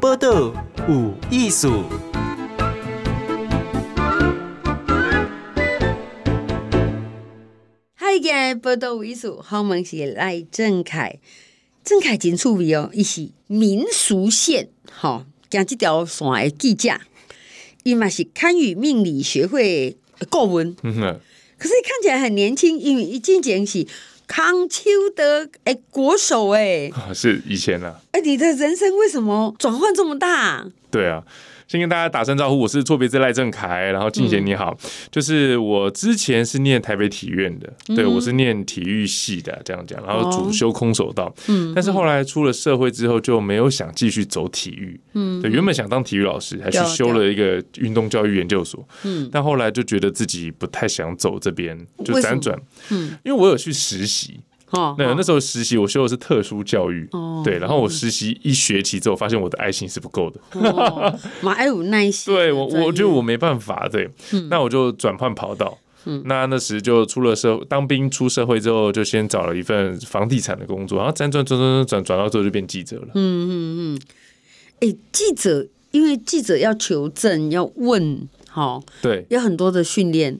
报道有艺术。嗨，今日报道有艺术，好，我们是赖正凯。正凯真趣味哦，伊是民俗线，吼，讲这条线的记者，伊嘛是堪舆命理学会顾问。可是看起来很年轻，因为伊进前是康丘德哎国手哎，是以前啊。哎，你的人生为什么转换这么大？对啊。先跟大家打声招呼，我是错别字赖正凯，然后静贤你好，嗯、就是我之前是念台北体院的，嗯、对我是念体育系的，这样讲，然后主修空手道，嗯，但是后来出了社会之后就没有想继续走体育，嗯，对，原本想当体育老师，还去修了一个运动教育研究所，嗯，但后来就觉得自己不太想走这边，就辗转，嗯，因为我有去实习。哦，那那时候实习，我修的是特殊教育，哦，对，然后我实习一学期之后，发现我的爱心是不够的，蛮爱有耐心，对我，我觉得我没办法，对，那我就转换跑道，那那时就出了社当兵出社会之后，就先找了一份房地产的工作，然后辗转转转转转到最后就变记者了，嗯嗯嗯，哎，记者因为记者要求证要问，好，对，有很多的训练，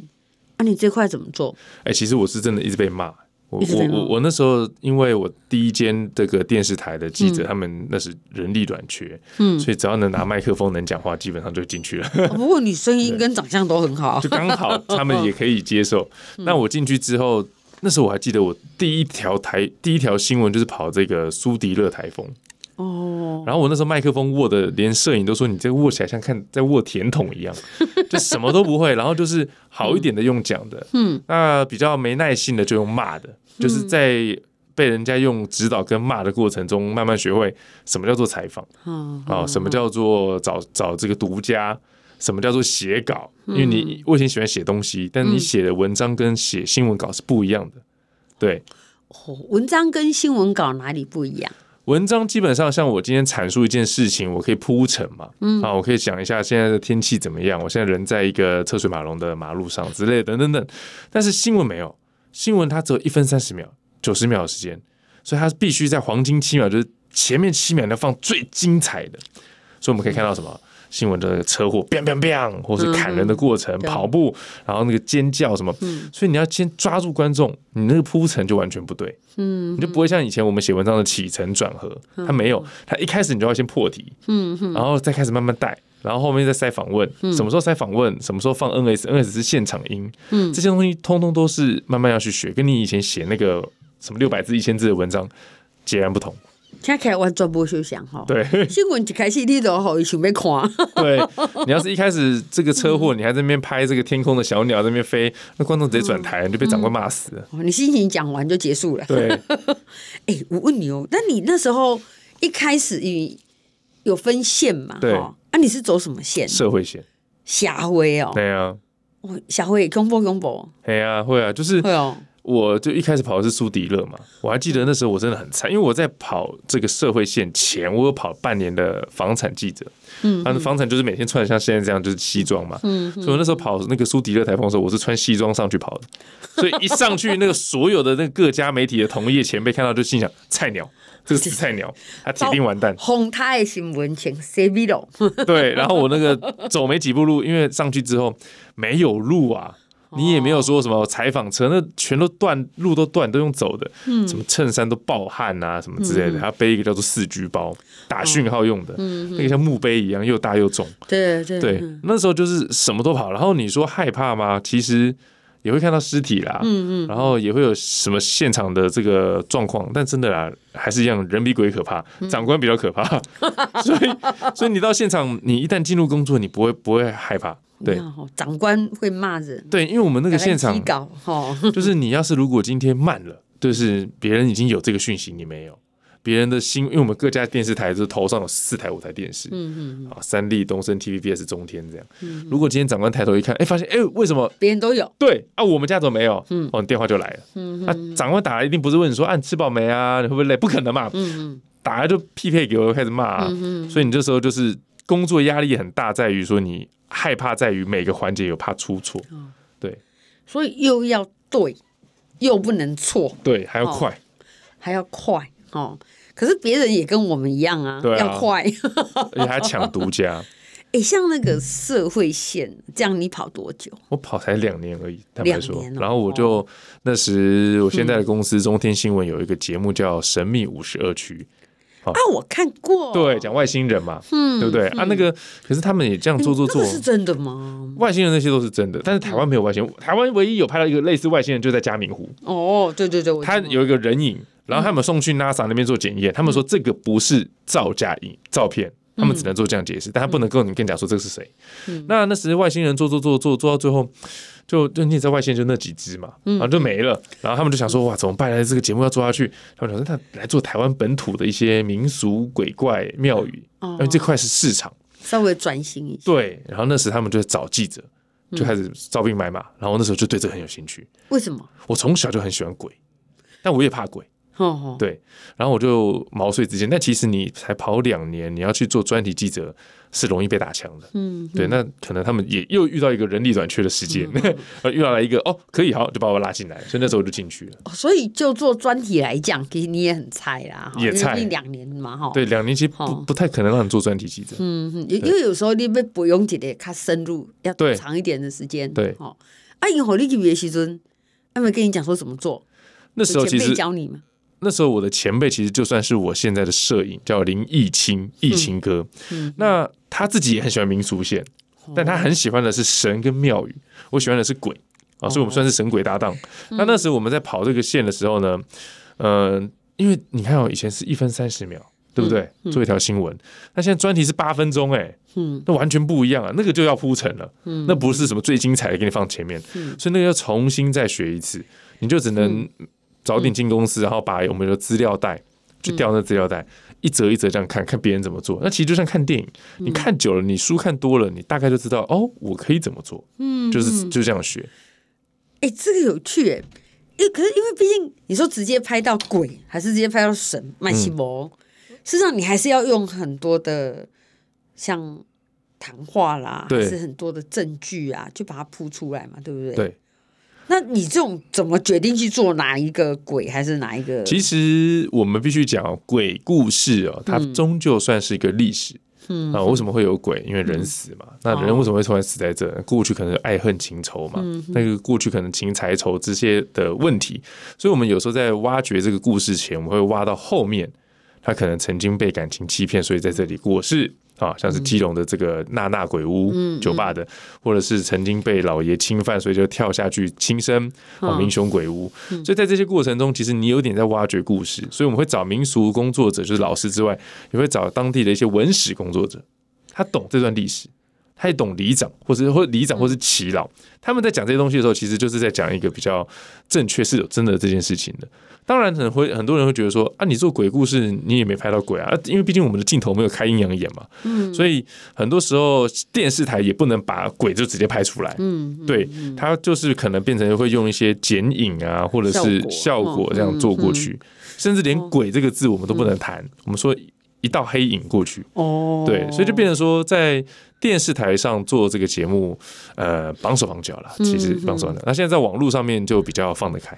那你这块怎么做？哎，其实我是真的一直被骂。我我我我那时候，因为我第一间这个电视台的记者，嗯、他们那是人力短缺，嗯，所以只要能拿麦克风能讲话，基本上就进去了。哦、不过你声音跟长相都很好，就刚好他们也可以接受。嗯、那我进去之后，那时候我还记得，我第一条台第一条新闻就是跑这个苏迪勒台风。哦，然后我那时候麦克风握的，连摄影都说你这个握起来像看在握甜筒一样，就什么都不会。然后就是好一点的用讲的，嗯，那比较没耐性的就用骂的，就是在被人家用指导跟骂的过程中，慢慢学会什么叫做采访，嗯，啊，什么叫做找找这个独家，什么叫做写稿，因为你我以前喜欢写东西，但你写的文章跟写新闻稿是不一样的，对，文章跟新闻稿哪里不一样？文章基本上像我今天阐述一件事情，我可以铺陈嘛，嗯，啊，我可以讲一下现在的天气怎么样，我现在人在一个车水马龙的马路上之类的等等等。但是新闻没有，新闻它只有一分三十秒、九十秒的时间，所以它必须在黄金七秒，就是前面七秒要放最精彩的。所以我们可以看到什么？嗯新闻的车祸，biang biang biang，或是砍人的过程，嗯、跑步，然后那个尖叫什么，嗯、所以你要先抓住观众，你那个铺陈就完全不对，嗯，你就不会像以前我们写文章的起承转合，它没有，它一开始你就要先破题，嗯，然后再开始慢慢带，然后后面再塞访问，嗯、什么时候塞访问，什么时候放 NS，NS 是现场音，嗯，这些东西通通都是慢慢要去学，跟你以前写那个什么六百字、一千字的文章截然不同。听起来完全不休想哈。对，新闻一开始你都好想要看。对，你要是一开始这个车祸，你还在那边拍这个天空的小鸟在那边飞，那观众直接转台，你就被长官骂死了。你心情讲完就结束了。对。哎，我问你哦，那你那时候一开始你有分线嘛？对。啊，你是走什么线？社会线。霞辉哦。对啊。哦，社会恐怖恐怖。对啊，会啊，就是会哦。我就一开始跑的是苏迪勒嘛，我还记得那时候我真的很惨，因为我在跑这个社会线前，我有跑半年的房产记者，嗯，但是房产就是每天穿的像现在这样，就是西装嘛，嗯，所以我那时候跑那个苏迪勒台风的时候，我是穿西装上去跑的，所以一上去那个所有的那个各家媒体的同业前辈看到就心想菜鸟，这个死菜鸟，他铁定完蛋。红太新闻请 C V 龙，对，然后我那个走没几步路，因为上去之后没有路啊。你也没有说什么采访车，那全都断路都断，都用走的，嗯、什么衬衫都暴汗啊，什么之类的。他、嗯、背一个叫做四 G 包，打讯号用的，嗯、那个像墓碑一样，又大又重。对对对，那时候就是什么都跑。然后你说害怕吗？其实也会看到尸体啦，嗯嗯，然后也会有什么现场的这个状况，但真的啦，还是一样，人比鬼可怕，长官比较可怕。嗯、所以，所以你到现场，你一旦进入工作，你不会不会害怕。对，长官会骂人。对，因为我们那个现场，就是你要是如果今天慢了，就是别人已经有这个讯息，你没有。别人的新，因为我们各家电视台就是头上有四台、五台电视，嗯嗯，啊，三立、东森、TVBS、中天这样。如果今天长官抬头一看，哎，发现哎，为什么别人都有？对啊，我们家怎么没有？嗯，哦，电话就来了。嗯，啊，长官打来一定不是问你说，啊，你吃饱没啊？你会不会累？不可能嘛。嗯嗯，打来就匹配给我开始骂。嗯，所以你这时候就是工作压力很大，在于说你。害怕在于每个环节有怕出错，对，所以又要对，又不能错，对，还要快，还要快哦。可是别人也跟我们一样啊，对啊要快。而且还抢独家。哎、欸，像那个社会线，这样你跑多久？我跑才两年而已，坦白说。然后我就那时，我现在的公司中天新闻有一个节目叫《神秘五十二区》。啊，我看过，对，讲外星人嘛，嗯，对不对？嗯、啊，那个，可是他们也这样做做做，这是真的吗？外星人那些都是真的，但是台湾没有外星人。台湾唯一有拍到一个类似外星人，就在嘉明湖。哦，对对对，他有一个人影，然后他们送去 NASA 那边做检验，他们说这个不是造假影照片，他们只能做这样解释，但他不能够你跟你讲说这个是谁。那那时外星人做做做做做到最后。就就你也知道外线就那几只嘛，然后就没了，然后他们就想说哇怎么办呢？这个节目要做下去，他们想说那来做台湾本土的一些民俗鬼怪庙宇，因为这块是市场，稍微转型一下。对，然后那时他们就找记者，就开始招兵买马，然后那时候就对这个很有兴趣。为什么？我从小就很喜欢鬼，但我也怕鬼。对，然后我就毛遂自荐。但其实你才跑两年，你要去做专题记者，是容易被打枪的。嗯，对，那可能他们也又遇到一个人力短缺的时间，嗯、遇到了一个哦，可以好，就把我拉进来，所以那时候我就进去了。所以就做专题来讲，其实你也很菜啦，也菜两年嘛，哈。对，两年其实不不太可能让你做专题记者。嗯嗯，因为有时候你被不用记得看深入，要长一点的时间。对，哦，啊，以后你去别时阵，他们跟你讲说怎么做？那时候其实教你吗？那时候我的前辈其实就算是我现在的摄影，叫林义清，义清哥。那他自己也很喜欢民俗线，嗯、但他很喜欢的是神跟庙宇，我喜欢的是鬼啊，所以我们算是神鬼搭档。嗯、那那时候我们在跑这个线的时候呢，嗯、呃，因为你看哦，以前是一分三十秒，对不对？嗯、做一条新闻，那现在专题是八分钟，哎，嗯，那完全不一样啊，那个就要铺陈了，嗯，那不是什么最精彩的给你放前面，嗯、所以那个要重新再学一次，你就只能。早点进公司，然后把我们的资料袋去调那资料袋，一折一折这样看看别人怎么做。那其实就像看电影，你看久了，你书看多了，你大概就知道哦，我可以怎么做。嗯，就是就这样学。哎，这个有趣哎，因为可是因为毕竟你说直接拍到鬼，还是直接拍到神，麦西摩，事实上你还是要用很多的像谈话啦，还是很多的证据啊，就把它铺出来嘛，对不对？对。那你这种怎么决定去做哪一个鬼，还是哪一个？其实我们必须讲鬼故事哦，它终究算是一个历史。嗯啊，为什么会有鬼？因为人死嘛。嗯、那人为什么会突然死在这？哦、过去可能爱恨情仇嘛。那个过去可能情财仇这些的问题，所以我们有时候在挖掘这个故事前，我们会挖到后面，他可能曾经被感情欺骗，所以在这里过世。啊，像是基隆的这个娜娜鬼屋酒吧的，或者是曾经被老爷侵犯，所以就跳下去轻生啊，民雄鬼屋。所以在这些过程中，其实你有点在挖掘故事。所以我们会找民俗工作者，就是老师之外，也会找当地的一些文史工作者，他懂这段历史，他也懂里长，或者或里长，或是耆老，他们在讲这些东西的时候，其实就是在讲一个比较正确是有真的这件事情的。当然，可能会很多人会觉得说啊，你做鬼故事，你也没拍到鬼啊，因为毕竟我们的镜头没有开阴阳眼嘛，嗯，所以很多时候电视台也不能把鬼就直接拍出来，嗯，对，它就是可能变成会用一些剪影啊，或者是效果这样做过去，甚至连鬼这个字我们都不能谈，我们说一道黑影过去，哦，对，所以就变成说在电视台上做这个节目，呃，绑手绑脚了，其实绑手绑脚，那现在在网络上面就比较放得开。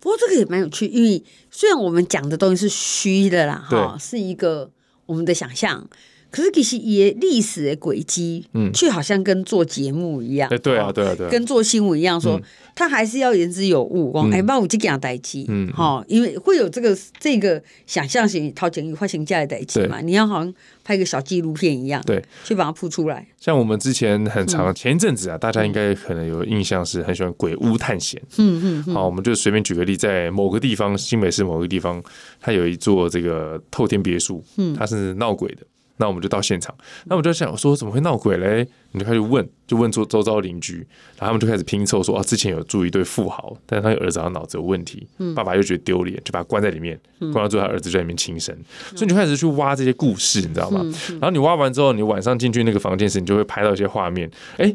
不过这个也蛮有趣，因为虽然我们讲的东西是虚的啦，哈，是一个我们的想象，可是其实也历史的轨迹，嗯，却好像跟做节目一样，对啊，对啊，对啊，对啊，跟做新闻一样说。嗯。他还是要言之有物，讲哎，帮我这样代机，嗯，哈，因为会有这个这个想象型掏钱与花钱价的代机嘛，你要好像拍个小纪录片一样，对，去把它铺出来。像我们之前很长前一阵子啊，大家应该可能有印象，是很喜欢鬼屋探险，嗯嗯，好，我们就随便举个例，在某个地方，新北市某个地方，它有一座这个透天别墅，嗯，它是闹鬼的。那我们就到现场，那我们就想说怎么会闹鬼嘞？你就开始问，就问周周遭邻居，然后他们就开始拼凑说啊，之前有住一对富豪，但是他儿子好像脑子有问题，爸爸又觉得丢脸，就把他关在里面，关到最后他儿子在里面轻生，所以你就开始去挖这些故事，你知道吗？然后你挖完之后，你晚上进去那个房间时，你就会拍到一些画面，哎，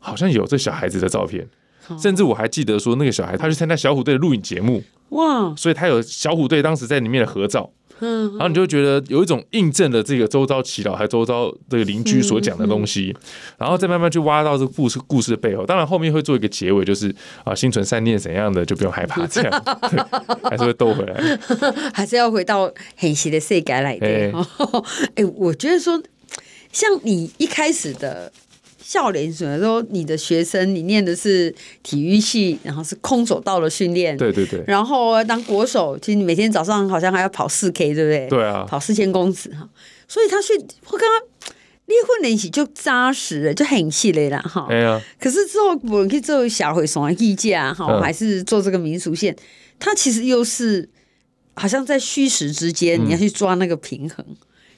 好像有这小孩子的照片，甚至我还记得说那个小孩他去参加小虎队的录影节目，哇，所以他有小虎队当时在里面的合照。嗯，然后你就会觉得有一种印证了这个周遭祈祷还周遭这个邻居所讲的东西，然后再慢慢去挖到这个故事故事的背后。当然后面会做一个结尾，就是啊，心存善念怎样的就不用害怕，这样对还是会兜回来，还是要回到很实的世界来的。哎、欸，我觉得说，像你一开始的。教练什么说你的学生，你念的是体育系，然后是空手道的训练，对对对，然后当国手，其实你每天早上好像还要跑四 K，对不对？对啊，跑四千公尺哈，所以他去我刚刚练混练习就扎实了，就很细嘞啦哈。哎呀，可是之后我们可以做小回送艺架哈，还是做这个民俗线，它其实又是好像在虚实之间，你要去抓那个平衡。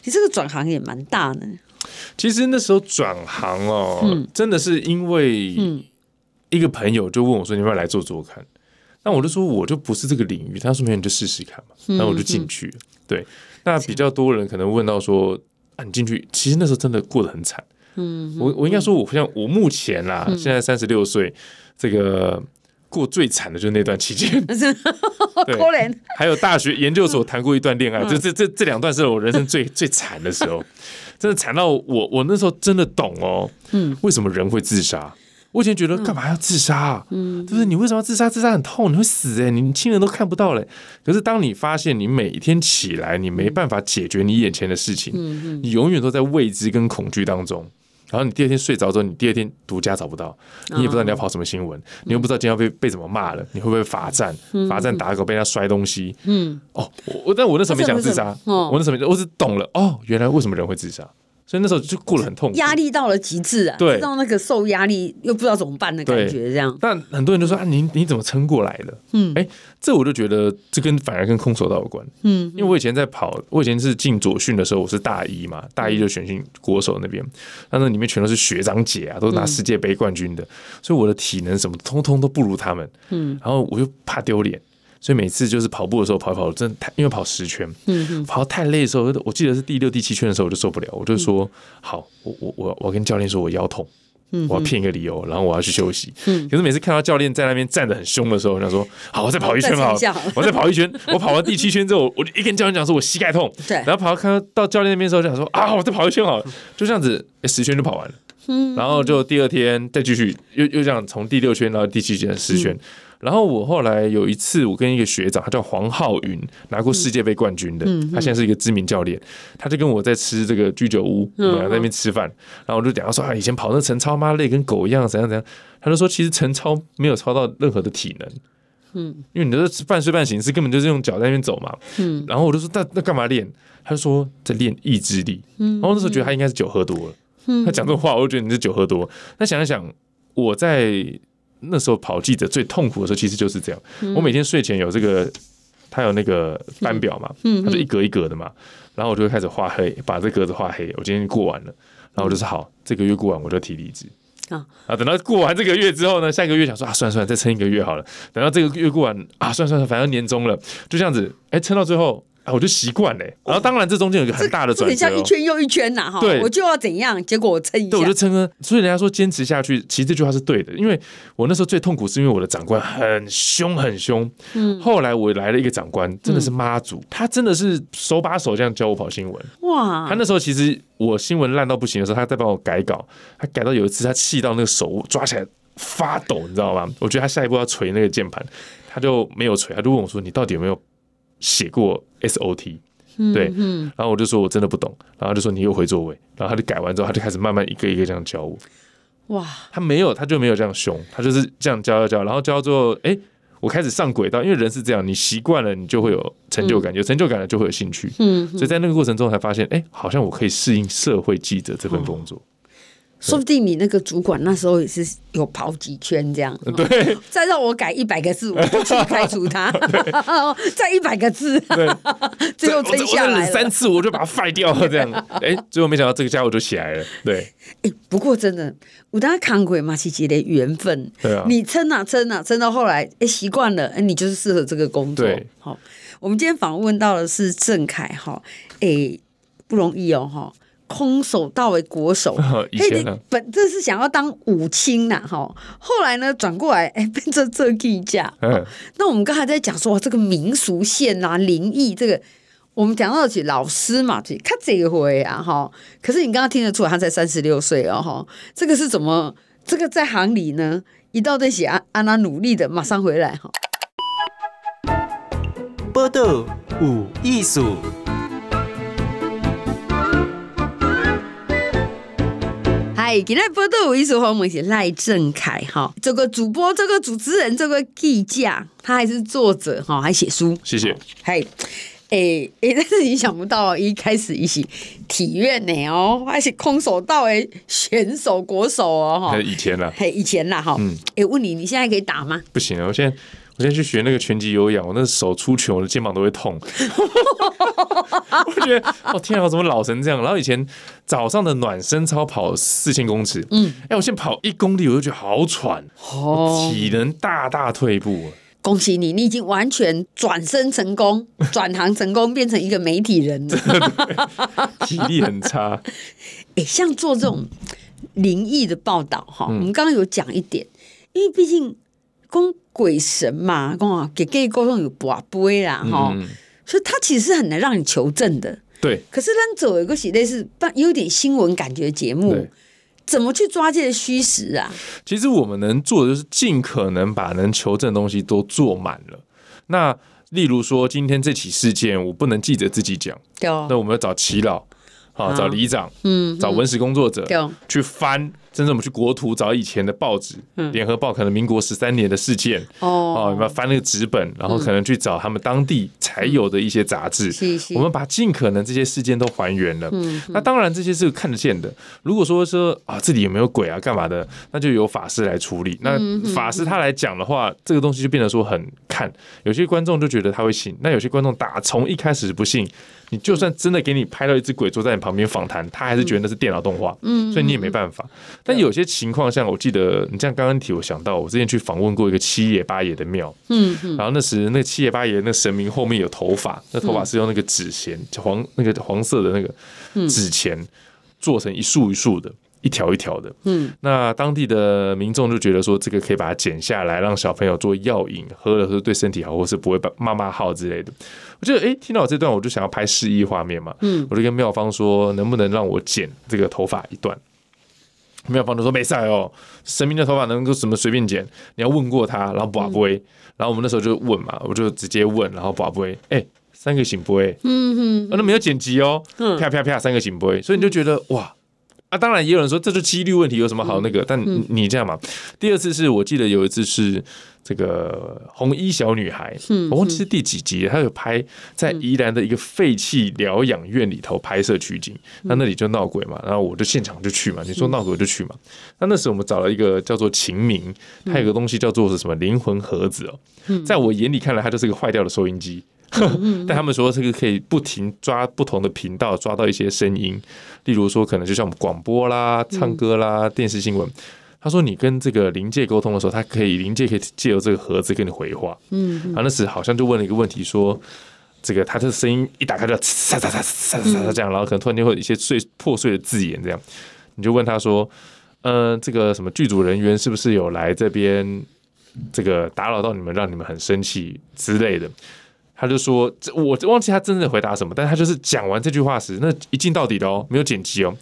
其实这个转行也蛮大的。其实那时候转行哦，嗯、真的是因为一个朋友就问我说：“你要不要来做做看？”那我就说：“我就不是这个领域。”他说：“没有，你就试试看嘛。”然后我就进去了。嗯、对，那比较多人可能问到说：“啊，你进去，其实那时候真的过得很惨。”嗯，我我应该说，我像我目前啦，嗯、现在三十六岁，这个过最惨的就是那段期间。对，还有大学研究所谈过一段恋爱，就这这这两段是我人生最 最惨的时候。真的惨到我，我那时候真的懂哦，嗯，为什么人会自杀？我以前觉得干嘛要自杀啊？嗯，就是你为什么要自杀？自杀很痛，你会死哎，你亲人都看不到嘞。可是当你发现你每天起来，你没办法解决你眼前的事情，嗯，你永远都在未知跟恐惧当中。然后你第二天睡着之后，你第二天独家找不到，你也不知道你要跑什么新闻，你又不知道今天要被被怎么骂了，你会不会罚站？罚站打狗被人家摔东西？嗯，哦，我但我那时候没想自杀，我那时候没，我只懂了哦，原来为什么人会自杀。所以那时候就过得很痛苦，压力到了极致啊！对，知道那个受压力又不知道怎么办的感觉，这样。但很多人就说啊，你你怎么撑过来的？嗯，哎，这我就觉得这跟反而跟空手道有关。嗯，因为我以前在跑，我以前是进左训的时候，我是大一嘛，大一就选进国手那边，那那里面全都是学长姐啊，都是拿世界杯冠军的，所以我的体能什么通通都不如他们。嗯，然后我又怕丢脸。所以每次就是跑步的时候跑一跑，真的太因为跑十圈，嗯嗯，跑太累的时候，我记得是第六、第七圈的时候，我就受不了，我就说：“好，我我我我跟教练说我腰痛，我要骗一个理由，然后我要去休息。”可是每次看到教练在那边站得很凶的时候，我想说：“好，我再跑一圈好了，我再跑一圈。”我跑完第七圈之后，我就一跟教练讲说：“我膝盖痛。”对，然后跑到看到教练那边的时候，就想说：“啊，我再跑一圈好了。”就这样子，十圈就跑完了。然后就第二天再继续，又又这样从第六圈到第七圈十圈。然后我后来有一次，我跟一个学长，他叫黄浩云，拿过世界杯冠军的，他现在是一个知名教练，他就跟我在吃这个居酒屋，我们在那边吃饭，然后我就讲他说啊，以前跑那陈超妈累跟狗一样，怎样怎样，他就说其实陈超没有超到任何的体能，嗯，因为你的半睡半醒是根本就是用脚在那边走嘛，嗯，然后我就说那那干嘛练？他就说在练意志力，然后那时候觉得他应该是酒喝多了，他讲这种话，我就觉得你是酒喝多，那想一想我在。那时候跑记者最痛苦的时候，其实就是这样。嗯、我每天睡前有这个，他有那个班表嘛，嗯，他就一格一格的嘛，然后我就会开始画黑，把这格子画黑。我今天过完了，然后我就是好，这个月过完我就提离职啊。啊，等到过完这个月之后呢，下个月想说啊，算了算了，再撑一个月好了。等到这个月过完啊，算了算了，反正年终了，就这样子，哎，撑到最后。啊，我就习惯了。然后当然这中间有一个很大的转折，像一圈又一圈呐，哈。对，我就要怎样，结果我撑一下，对，我就撑了。所以人家说坚持下去，其实这句话是对的。因为我那时候最痛苦，是因为我的长官很凶很凶。嗯。后来我来了一个长官，真的是妈祖，他真的是手把手这样教我跑新闻。哇！他那时候其实我新闻烂到不行的时候，他在帮我改稿。他改到有一次，他气到那个手抓起来发抖，你知道吗？我觉得他下一步要捶那个键盘，他就没有捶，他就问我说：“你到底有没有？”写过 SOT，对，然后我就说我真的不懂，然后就说你又回座位，然后他就改完之后，他就开始慢慢一个一个这样教我。哇，他没有，他就没有这样凶，他就是这样教教教，然后教到最后，哎，我开始上轨道，因为人是这样，你习惯了，你就会有成就感，有成就感了就会有兴趣，嗯，所以在那个过程中才发现，哎，好像我可以适应社会记者这份工作。说不定你那个主管那时候也是有跑几圈这样，对，再让我改一百个字，我就 去开除他。再一百个字，对，最后真下来三次，我就把他废掉了。这样，哎，最后没想到这个家伙就起来了。对，哎，不过真的，我当时看过嘛，是觉得缘分。对啊，你撑啊撑啊撑到后来，哎，习惯了，哎，你就是适合这个工作。对，好，我们今天访问到的是郑凯哈，哎，不容易哦，哈。空手道为国手，以前呢，本这是想要当武青呐，哈，后来呢转过来，哎，变成这技架。嗯，那我们刚才在讲说这个民俗线啊，灵异这个，我们讲到的是老师嘛，就看这回啊哈。可是你刚刚听得出来，他才三十六岁哦哈。这个是怎么？这个在行里呢？一到这些安安娜努力的，马上回来哈。报道有艺术。嗨，今天报道有艺术，我们是赖正凯哈。这个主播，这个主持人，这个记者，他还是作者哈，还写书。谢谢。嗨。哎、欸、哎、欸，但是你想不到，一开始一起体院呢哦，还是空手道诶选手国手哦哈。以前啦，嘿，以前啦哈。嗯。哎、欸，问你，你现在可以打吗？不行啊，我现在我现在去学那个拳击有氧，我那手出拳，我的肩膀都会痛。我觉得，哦天啊，我怎么老成这样？然后以前早上的暖身操跑四千公尺，嗯，哎、欸，我现在跑一公里，我就觉得好喘，哦，体能大大退步。恭喜你，你已经完全转身成功，转行成功，变成一个媒体人了。体力很差。哎、欸，像做这种灵异的报道哈、嗯，我们刚刚有讲一点，因为毕竟讲鬼神嘛，讲啊给给沟通有跋杯啦哈、嗯，所以他其实是很难让你求证的。对。可是咱走一个系列是有点新闻感觉节目。怎么去抓这些虚实啊？其实我们能做的就是尽可能把能求证的东西都做满了。那例如说，今天这起事件，我不能记者自己讲，那我们要找耆老，好找里长，嗯，找文史工作者去翻。甚至我们去国图找以前的报纸，嗯，联合报可能民国十三年的事件哦，有没有翻那个纸本，然后可能去找他们当地才有的一些杂志，嗯，我们把尽可能这些事件都还原了。嗯，那当然这些是看得见的。如果说说啊，这里有没有鬼啊，干嘛的，那就由法师来处理。那法师他来讲的话，这个东西就变得说很看。有些观众就觉得他会信，那有些观众打从一开始不信。你就算真的给你拍到一只鬼坐在你旁边访谈，他还是觉得那是电脑动画，嗯，所以你也没办法。但有些情况，像我记得你这样刚刚提，我想到我之前去访问过一个七爷八爷的庙，嗯，然后那时那七爷八爷那神明后面有头发，那头发是用那个纸钱黄那个黄色的那个纸钱做成一束一束的。一条一条的，嗯，那当地的民众就觉得说，这个可以把它剪下来，让小朋友做药引，喝了是对身体好，或是不会把妈妈号之类的。我觉得，哎、欸，听到这段，我就想要拍示意画面嘛，嗯，我就跟妙方说，能不能让我剪这个头发一段？庙方就说没事哦，神明的头发能够什么随便剪？你要问过他，然后拔不会，然后我们那时候就问嘛，我就直接问，然后拔不会，哎、欸，三个醒不会，嗯哼，那没有剪辑哦，啪啪啪，三个醒不会，所以你就觉得哇。啊，当然也有人说这是几率问题，有什么好那个？但你这样嘛，第二次是我记得有一次是这个红衣小女孩，我忘记是第几集，她有拍在宜兰的一个废弃疗养院里头拍摄取景，那那里就闹鬼嘛，然后我就现场就去嘛，你说闹鬼就去嘛。那那时候我们找了一个叫做秦明，他有个东西叫做是什么灵魂盒子哦，在我眼里看来，它就是个坏掉的收音机。但他们说这个可以不停抓不同的频道，抓到一些声音，例如说可能就像我们广播啦、唱歌啦、电视新闻。他说你跟这个灵界沟通的时候，他可以灵界可以借由这个盒子跟你回话。嗯，然后那时好像就问了一个问题，说这个他的声音一打开就嚓嚓嚓嚓嚓嚓这样，然后可能突然间会有一些碎破碎的字眼这样，你就问他说，嗯，这个什么剧组人员是不是有来这边这个打扰到你们，让你们很生气之类的。他就说：“这我忘记他真正的回答什么，但他就是讲完这句话时，那一镜到底的哦，没有剪辑哦。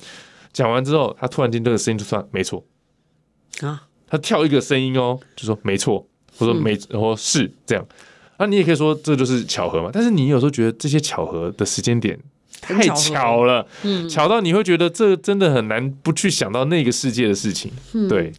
讲完之后，他突然间这个声音就算没错啊，他跳一个声音哦，就说没错，或者没，然后是这样。那你也可以说这就是巧合嘛。但是你有时候觉得这些巧合的时间点太巧了，嗯，巧到你会觉得这真的很难不去想到那个世界的事情，对。”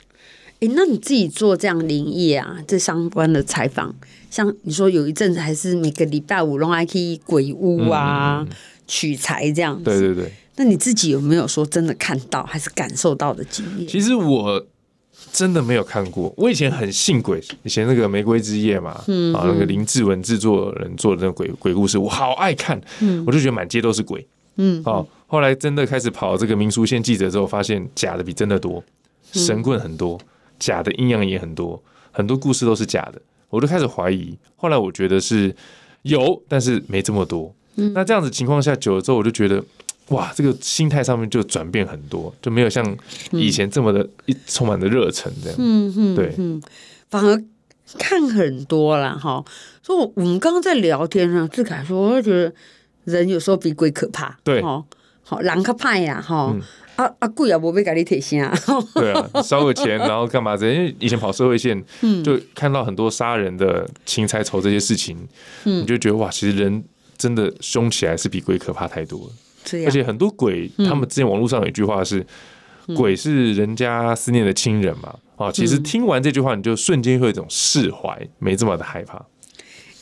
哎，那你自己做这样灵异啊，这相关的采访，像你说有一阵子还是每个礼拜五都还去鬼屋啊、嗯、取材这样子。对对对。那你自己有没有说真的看到还是感受到的经验？其实我真的没有看过。我以前很信鬼，以前那个《玫瑰之夜》嘛，嗯，啊，那个林志文制作人做的那个鬼鬼故事，我好爱看，嗯，我就觉得满街都是鬼，嗯，哦，后来真的开始跑这个民俗线记者之后，发现假的比真的多，神棍很多。嗯假的阴阳也很多，很多故事都是假的，我就开始怀疑。后来我觉得是有，但是没这么多。嗯，那这样子情况下久了之后，我就觉得哇，这个心态上面就转变很多，就没有像以前这么的一充满的热忱这样。嗯嗯，对，嗯，反而看很多了哈。所以我们刚刚在聊天呢，志凯说，我就觉得人有时候比鬼可怕。对，哦，好，狼可怕呀，哈、嗯，啊啊鬼啊，无要给你铁心啊。对啊，烧个钱，然后干嘛？因为以前跑社会线，嗯，就看到很多杀人的情财仇这些事情，嗯，你就觉得哇，其实人真的凶起来是比鬼可怕太多了。而且很多鬼，他们之前网络上有一句话是。鬼是人家思念的亲人嘛？啊，其实听完这句话，你就瞬间会有一种释怀，没这么的害怕。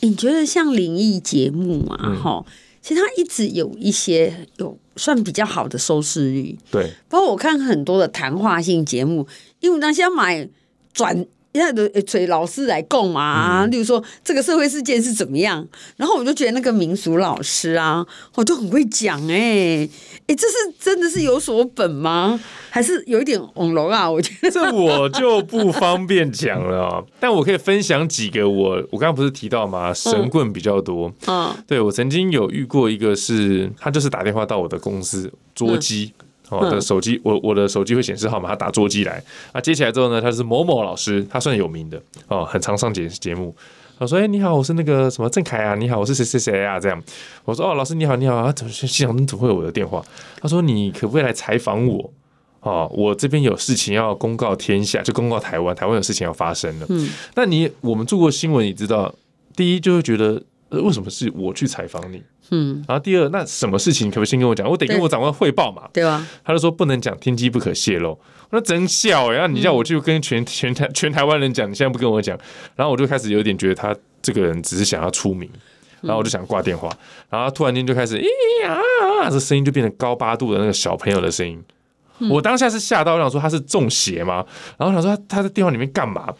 你觉得像灵异节目嘛？哈、嗯，其实它一直有一些有算比较好的收视率。对，包括我看很多的谈话性节目，因为那些买转。现在都找老师来供嘛，例如说这个社会事件是怎么样，然后我就觉得那个民俗老师啊，我就很会讲哎哎，这是真的是有所本吗？还是有一点网络啊？我觉得这我就不方便讲了，但我可以分享几个我我刚刚不是提到吗？神棍比较多，嗯，对我曾经有遇过一个是，他就是打电话到我的公司桌机。我的手机，我我的手机会显示号码，他打座机来，啊，接起来之后呢，他是某某老师，他算有名的哦，很常上节节目。他说：“哎，你好，我是那个什么郑凯啊，你好，我是谁谁谁啊？”这样，我说：“哦，老师你好，你好啊，怎么心想你怎么会有我的电话？”他说：“你可不可以来采访我？哦，我这边有事情要公告天下，就公告台湾，台湾有事情要发生了。嗯，那你我们做过新闻，你知道，第一就会觉得，呃，为什么是我去采访你？”嗯，然后第二，那什么事情可不可以先跟我讲？我得跟我长官汇报嘛，对吧？他就说不能讲，天机不可泄露。我说真笑呀！你叫我去跟全全台全台湾人讲，你现在不跟我讲，然后我就开始有点觉得他这个人只是想要出名，然后我就想挂电话，然后突然间就开始咦呀，这声音就变成高八度的那个小朋友的声音。我当下是吓到，我想说他是中邪吗？然后想说他他在电话里面干嘛？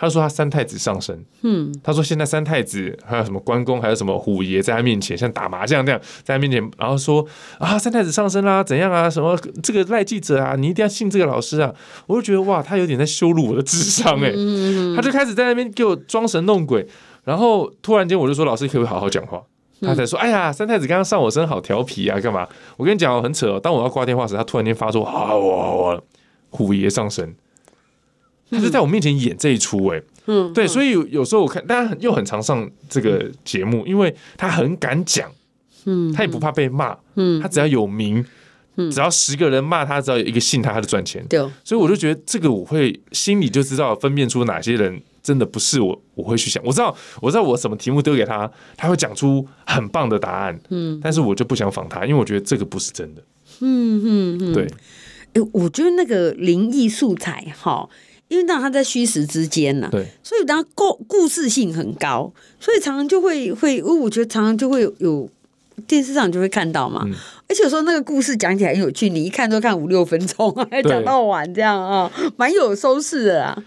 他说他三太子上身，嗯，他说现在三太子还有什么关公，还有什么虎爷在他面前，像打麻将这样在他面前，然后说啊三太子上身啦，怎样啊？什么这个赖记者啊，你一定要信这个老师啊！我就觉得哇，他有点在羞辱我的智商哎、欸，他就开始在那边给我装神弄鬼，然后突然间我就说老师可不可以好好讲话？他才说哎呀三太子刚刚上我身好调皮啊，干嘛？我跟你讲很扯哦，当我要挂电话时，他突然间发出啊哇哇虎爷上身。他就在我面前演这一出哎，嗯，对，所以有时候我看，大家又很常上这个节目，因为他很敢讲，嗯，他也不怕被骂，嗯，他只要有名，只要十个人骂他，只要有一个信他，他就赚钱，对，所以我就觉得这个我会心里就知道分辨出哪些人真的不是我，我会去想，我知道，我知道我什么题目丢给他，他会讲出很棒的答案，嗯，但是我就不想仿他，因为我觉得这个不是真的，嗯嗯嗯，对，哎，我觉得那个灵异素材哈。因为当他在虚实之间呢，对，所以当故故事性很高，所以常常就会会，因为我觉得常常就会有电视上就会看到嘛，嗯、而且有时候那个故事讲起来很有趣，你一看都看五六分钟，还讲到完这样啊，蛮有收视的啊。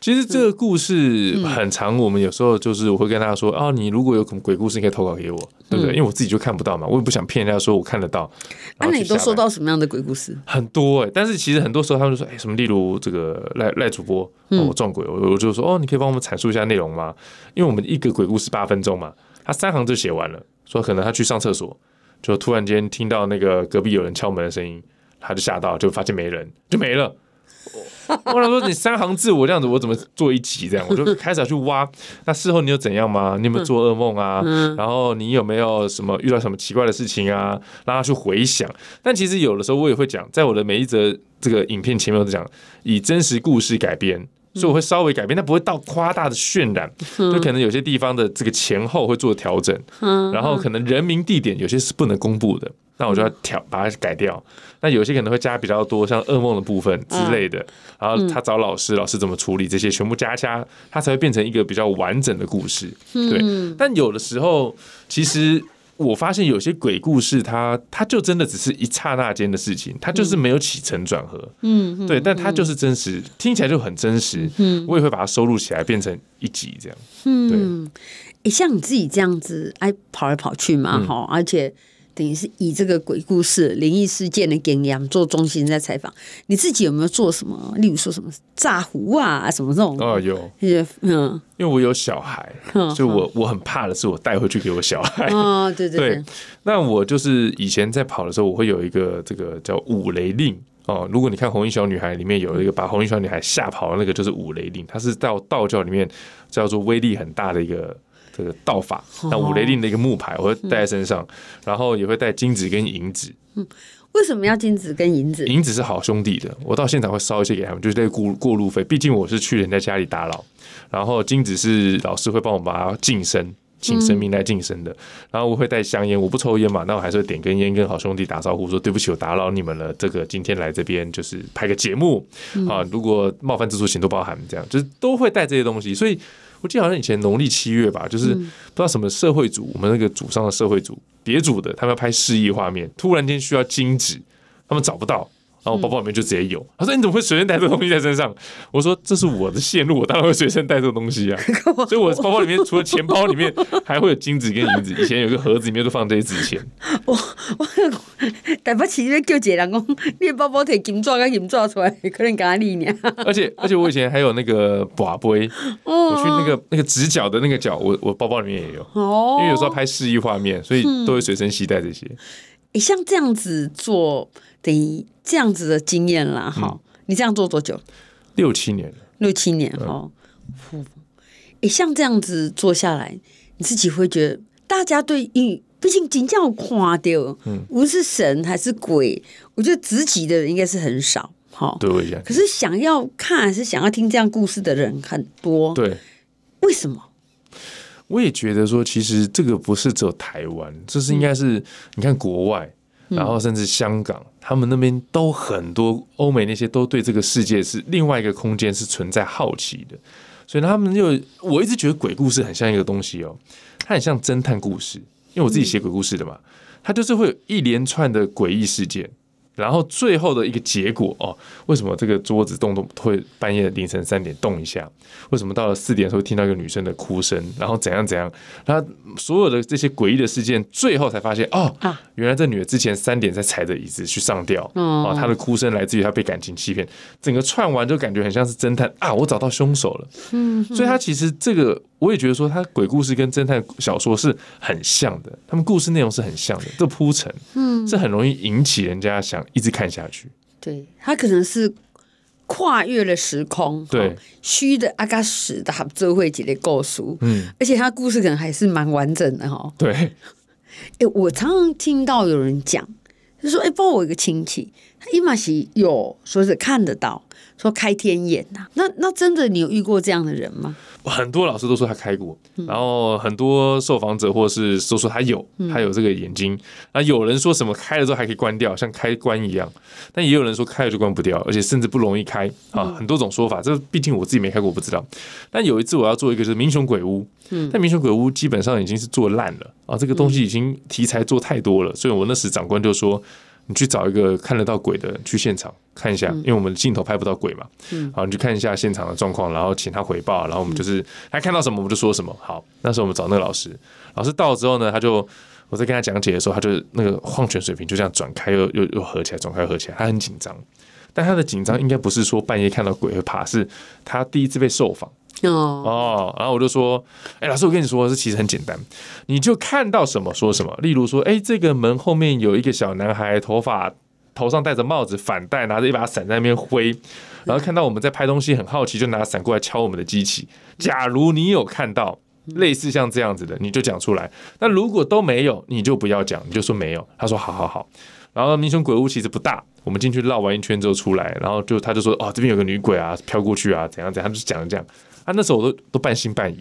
其实这个故事很长，我们有时候就是我会跟大家说，啊，你如果有什么鬼故事，你可以投稿给我，对不对？因为我自己就看不到嘛，我也不想骗人家说我看得到。那你都收到什么样的鬼故事？很多哎，但是其实很多时候他们就说，哎，什么例如这个赖赖主播，我撞鬼，我我就说，哦，你可以帮我们阐述一下内容吗？因为我们一个鬼故事八分钟嘛，他三行就写完了，说可能他去上厕所，就突然间听到那个隔壁有人敲门的声音，他就吓到，就发现没人，就没了。我想说，你三行字，我这样子，我怎么做一集这样？我就开始要去挖。那事后你有怎样吗？你有没有做噩梦啊？然后你有没有什么遇到什么奇怪的事情啊？让他去回想。但其实有的时候我也会讲，在我的每一则这个影片前面我都讲以真实故事改编，所以我会稍微改编，但不会到夸大的渲染。就可能有些地方的这个前后会做调整，然后可能人名地点有些是不能公布的。那我就要调把它改掉。那有些可能会加比较多，像噩梦的部分之类的。然后他找老师，老师怎么处理这些，全部加加，他才会变成一个比较完整的故事。对。但有的时候，其实我发现有些鬼故事，它它就真的只是一刹那间的事情，它就是没有起承转合。嗯。对，但它就是真实，听起来就很真实。嗯。我也会把它收录起来，变成一集这样。嗯。对。像你自己这样子，爱跑来跑去嘛，哈，而且。等于是以这个鬼故事、灵异事件的经验做中心在采访，你自己有没有做什么？例如说什么炸壶啊，什么这种？哦，有。嗯，因为我有小孩，所以我我很怕的是我带回去给我小孩。哦，对对对。那我就是以前在跑的时候，我会有一个这个叫五雷令哦。如果你看《红衣小女孩》里面有一个把红衣小女孩吓跑的那个，就是五雷令，它是到道教里面叫做威力很大的一个。这个道法，那五雷令的一个木牌，我会带在身上，然后也会带金子跟银子。嗯，为什么要金子跟银子？银子是好兄弟的，我到现场会烧一些给他们，就是那个过过路费。毕竟我是去人家家里打扰。然后金子是老师会帮我把它净身。请神明来晋升的，然后我会带香烟，我不抽烟嘛，那我还是会点根烟，跟好兄弟打招呼，说对不起，我打扰你们了。这个今天来这边就是拍个节目啊，如果冒犯之处，请多包涵。这样就是都会带这些东西，所以我记得好像以前农历七月吧，就是不知道什么社会组，我们那个组上的社会组别组的，他们要拍示意画面，突然间需要金纸，他们找不到。然后我包包里面就直接有，他说你怎么会随身带这个东西在身上？我说这是我的线路，我当然会随身带这个东西啊。所以我包包里面除了钱包里面还会有金子跟银子，以前有个盒子里面都放这些纸钱。我我对不起，因为叫姐人讲，你的包包提金抓跟银抓出来，可能咖喱呢。而且而且我以前还有那个把杯，我去那个那个直角的那个角，我我包包里面也有。哦，因为有时候拍示意画面，所以都会随身携带这些。你像这样子做，等于。这样子的经验啦，哈、嗯，你这样做多久？六七年。六七年哈，诶、嗯，像这样子做下来，你自己会觉得，大家对，毕竟真正看到，嗯，无论是神还是鬼，我觉得直击的人应该是很少，哈，对，可是想要看还是想要听这样故事的人很多，对，为什么？我也觉得说，其实这个不是只有台湾，这是应该是、嗯、你看国外。然后甚至香港，他们那边都很多，欧美那些都对这个世界是另外一个空间是存在好奇的，所以他们就我一直觉得鬼故事很像一个东西哦，它很像侦探故事，因为我自己写鬼故事的嘛，它就是会有一连串的诡异事件。然后最后的一个结果哦，为什么这个桌子动动会半夜凌晨三点动一下？为什么到了四点的时候听到一个女生的哭声？然后怎样怎样？然后所有的这些诡异的事件，最后才发现哦，原来这女的之前三点在踩着椅子去上吊，哦，她的哭声来自于她被感情欺骗。整个串完就感觉很像是侦探啊，我找到凶手了。嗯，所以她其实这个。我也觉得说，他鬼故事跟侦探小说是很像的，他们故事内容是很像的，这铺陈，嗯，是很容易引起人家想一直看下去。对，他可能是跨越了时空，对，虚的阿嘎史的合作会几的构书，嗯，而且他故事可能还是蛮完整的哈。对，哎、欸，我常常听到有人讲，就说，哎、欸，包括我一个亲戚，他伊玛西有说是看得到，说开天眼呐，那那真的你有遇过这样的人吗？很多老师都说他开过，然后很多受访者或是都说他有，他有这个眼睛。那有人说什么开了之后还可以关掉，像开关一样，但也有人说开了就关不掉，而且甚至不容易开啊，很多种说法。这毕竟我自己没开过，我不知道。但有一次我要做一个是民雄鬼屋，但民雄鬼屋基本上已经是做烂了啊，这个东西已经题材做太多了，所以我那时长官就说。你去找一个看得到鬼的去现场看一下，因为我们的镜头拍不到鬼嘛。好，你去看一下现场的状况，然后请他回报，然后我们就是他看到什么我们就说什么。好，那时候我们找那个老师，老师到了之后呢，他就我在跟他讲解的时候，他就那个矿泉水瓶就这样转开又又又合起来，转开合起来，他很紧张。但他的紧张应该不是说半夜看到鬼会怕，是他第一次被受访。哦哦，然后我就说，哎，老师，我跟你说，这其实很简单，你就看到什么说什么。例如说，哎，这个门后面有一个小男孩，头发头上戴着帽子，反戴，拿着一把伞在那边挥，然后看到我们在拍东西，很好奇，就拿伞过来敲我们的机器。假如你有看到类似像这样子的，你就讲出来。那如果都没有，你就不要讲，你就说没有。他说好好好。然后民雄鬼屋其实不大，我们进去绕完一圈之后出来，然后就他就说，哦，这边有个女鬼啊，飘过去啊，怎样怎样，他就讲了这样。啊，那时候我都都半信半疑。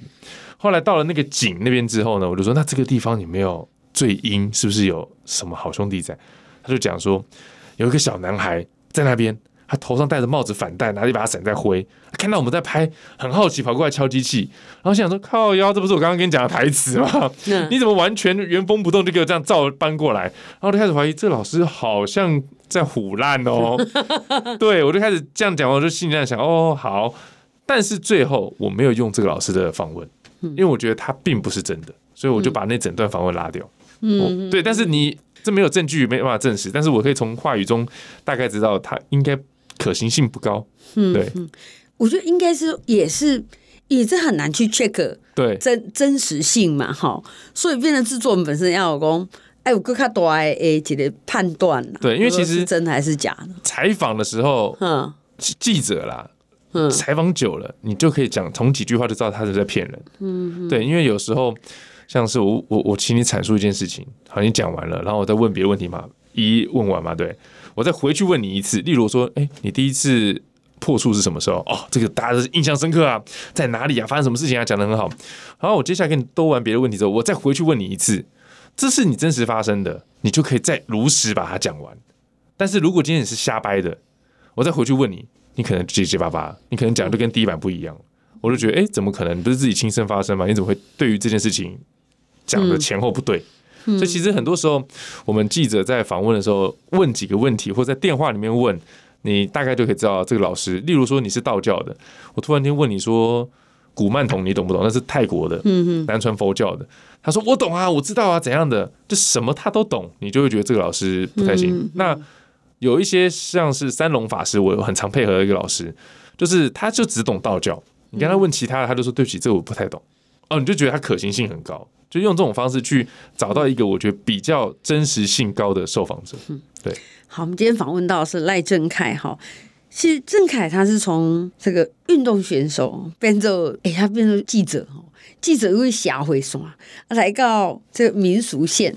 后来到了那个井那边之后呢，我就说：“那这个地方有没有最阴？是不是有什么好兄弟在？”他就讲说：“有一个小男孩在那边，他头上戴着帽子反戴，拿着一把伞在挥。看到我们在拍，很好奇，跑过来敲机器。然后想说：‘靠腰，这不是我刚刚跟你讲的台词吗？你怎么完全原封不动就给我这样照搬过来？’然后就开始怀疑这老师好像在唬烂哦。对，我就开始这样讲，我就心里在想：哦，好。”但是最后我没有用这个老师的访问，因为我觉得他并不是真的，所以我就把那整段访问拉掉。嗯，对，但是你这没有证据，没办法证实，但是我可以从话语中大概知道他应该可行性不高。嗯，对，我觉得应该是也是也是很难去 check 对真真实性嘛，哈，所以变成制作人本身要有讲，哎，我更加多哎哎，这个判断，对，因为其实是真的还是假的。采访的时候，嗯，记者啦。嗯采访久了，你就可以讲从几句话就知道他是在骗人。嗯，对，因为有时候像是我我我请你阐述一件事情，好，你讲完了，然后我再问别的问题嘛，一一问完嘛，对，我再回去问你一次。例如说，哎，你第一次破处是什么时候？哦，这个大家都是印象深刻啊，在哪里啊？发生什么事情啊？讲的很好。然后我接下来跟你兜完别的问题之后，我再回去问你一次，这是你真实发生的，你就可以再如实把它讲完。但是如果今天你是瞎掰的，我再回去问你，你可能结结巴巴，你可能讲的跟第一版不一样，我就觉得，哎，怎么可能？不是自己亲身发生吗？你怎么会对于这件事情讲的前后不对？嗯、所以其实很多时候，我们记者在访问的时候，问几个问题，或者在电话里面问，你大概就可以知道这个老师。例如说你是道教的，我突然间问你说古曼童你懂不懂？那是泰国的，嗯嗯南传佛教的。他说我懂啊，我知道啊，怎样的，就什么他都懂，你就会觉得这个老师不太行。那有一些像是三龙法师，我有很常配合的一个老师，就是他就只懂道教。你跟他问其他的，他就说对不起，这个我不太懂。哦，你就觉得他可行性很高，就用这种方式去找到一个我觉得比较真实性高的受访者。对。好，我们今天访问到的是赖正凯哈。其实郑凯他是从这个运动选手变做，哎，他变成记者哦。记者因为瞎回说，来到这个民俗线。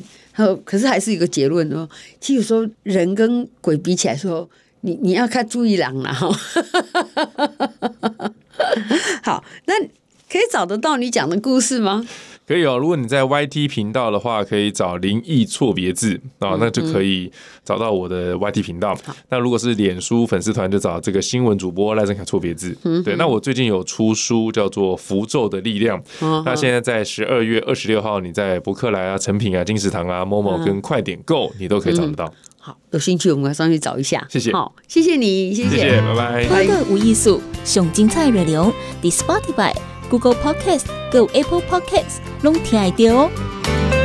可是还是一个结论哦。其实说人跟鬼比起来说，你你要看注意人了哈。好，那可以找得到你讲的故事吗？可以哦。如果你在 YT 频道的话，可以找灵异错别字啊，那就可以找到我的 YT 频道。嗯、那如果是脸书粉丝团，就找这个新闻主播赖正凯错别字。嗯、对，那我最近有出书，叫做《符咒的力量》。嗯、那现在在十二月二十六号，你在博客来啊、成品啊、金石堂啊、Momo 跟快点购，你都可以找得到。嗯、好，有兴趣我们上去找一下。谢谢。好，谢谢你，谢谢，谢谢，拜拜。欢乐无艺术，上精彩内容，The Spotify。Google Podcast、Google Apple Podcasts，拢听得到哦。